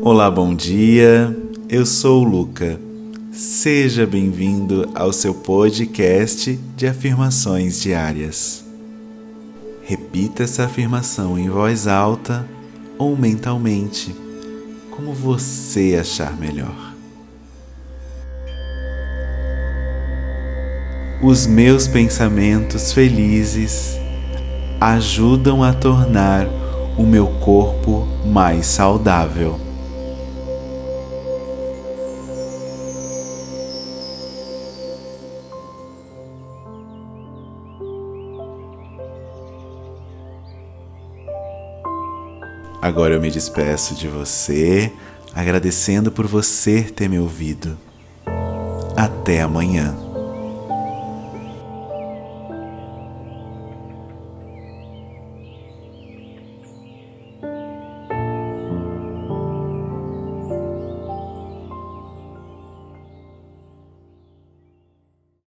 Olá, bom dia. Eu sou o Luca. Seja bem-vindo ao seu podcast de afirmações diárias. Repita essa afirmação em voz alta ou mentalmente, como você achar melhor. Os meus pensamentos felizes ajudam a tornar o meu corpo mais saudável. Agora eu me despeço de você, agradecendo por você ter me ouvido. Até amanhã.